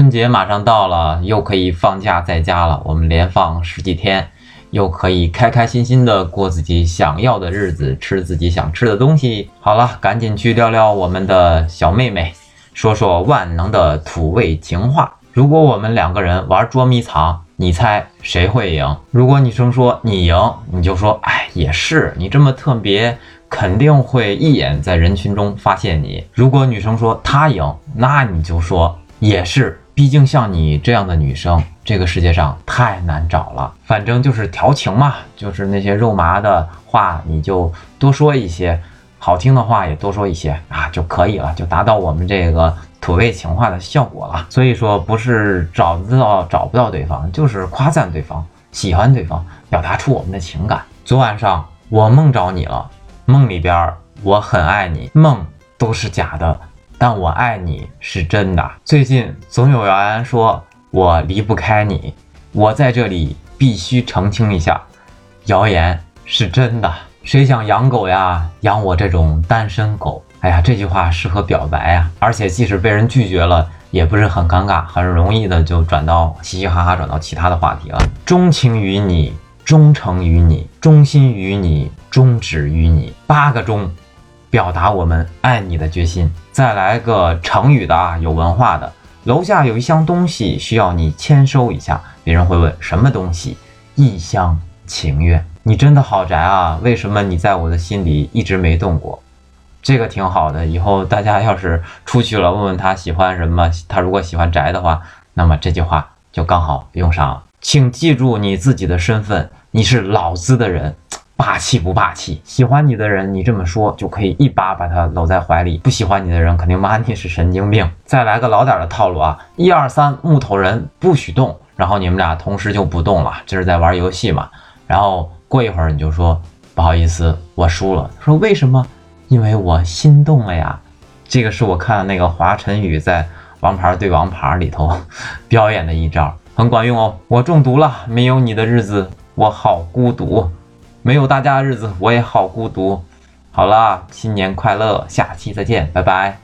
春节马上到了，又可以放假在家了，我们连放十几天，又可以开开心心的过自己想要的日子，吃自己想吃的东西。好了，赶紧去撩撩我们的小妹妹，说说万能的土味情话。如果我们两个人玩捉迷藏，你猜谁会赢？如果女生说你赢，你就说，哎，也是，你这么特别，肯定会一眼在人群中发现你。如果女生说她赢，那你就说也是。毕竟像你这样的女生，这个世界上太难找了。反正就是调情嘛，就是那些肉麻的话，你就多说一些；好听的话也多说一些啊，就可以了，就达到我们这个土味情话的效果了。所以说，不是找不到找不到对方，就是夸赞对方，喜欢对方，表达出我们的情感。昨晚上我梦着你了，梦里边我很爱你，梦都是假的。但我爱你是真的。最近总有谣言说我离不开你，我在这里必须澄清一下，谣言是真的。谁想养狗呀？养我这种单身狗。哎呀，这句话适合表白呀，而且即使被人拒绝了，也不是很尴尬，很容易的就转到嘻嘻哈哈，转到其他的话题了。钟情于你，忠诚于你，忠心于你，终止于你。八个钟。表达我们爱你的决心。再来个成语的啊，有文化的。楼下有一箱东西需要你签收一下，别人会问什么东西？一厢情愿。你真的好宅啊！为什么你在我的心里一直没动过？这个挺好的，以后大家要是出去了，问问他喜欢什么，他如果喜欢宅的话，那么这句话就刚好用上了。请记住你自己的身份，你是老子的人。霸气不霸气？喜欢你的人，你这么说就可以一把把他搂在怀里；不喜欢你的人，肯定骂你是神经病。再来个老点的套路啊！一二三，木头人不许动，然后你们俩同时就不动了，这是在玩游戏嘛？然后过一会儿你就说不好意思，我输了。说为什么？因为我心动了呀。这个是我看那个华晨宇在《王牌对王牌》里头 表演的一招，很管用哦。我中毒了，没有你的日子，我好孤独。没有大家的日子，我也好孤独。好了，新年快乐，下期再见，拜拜。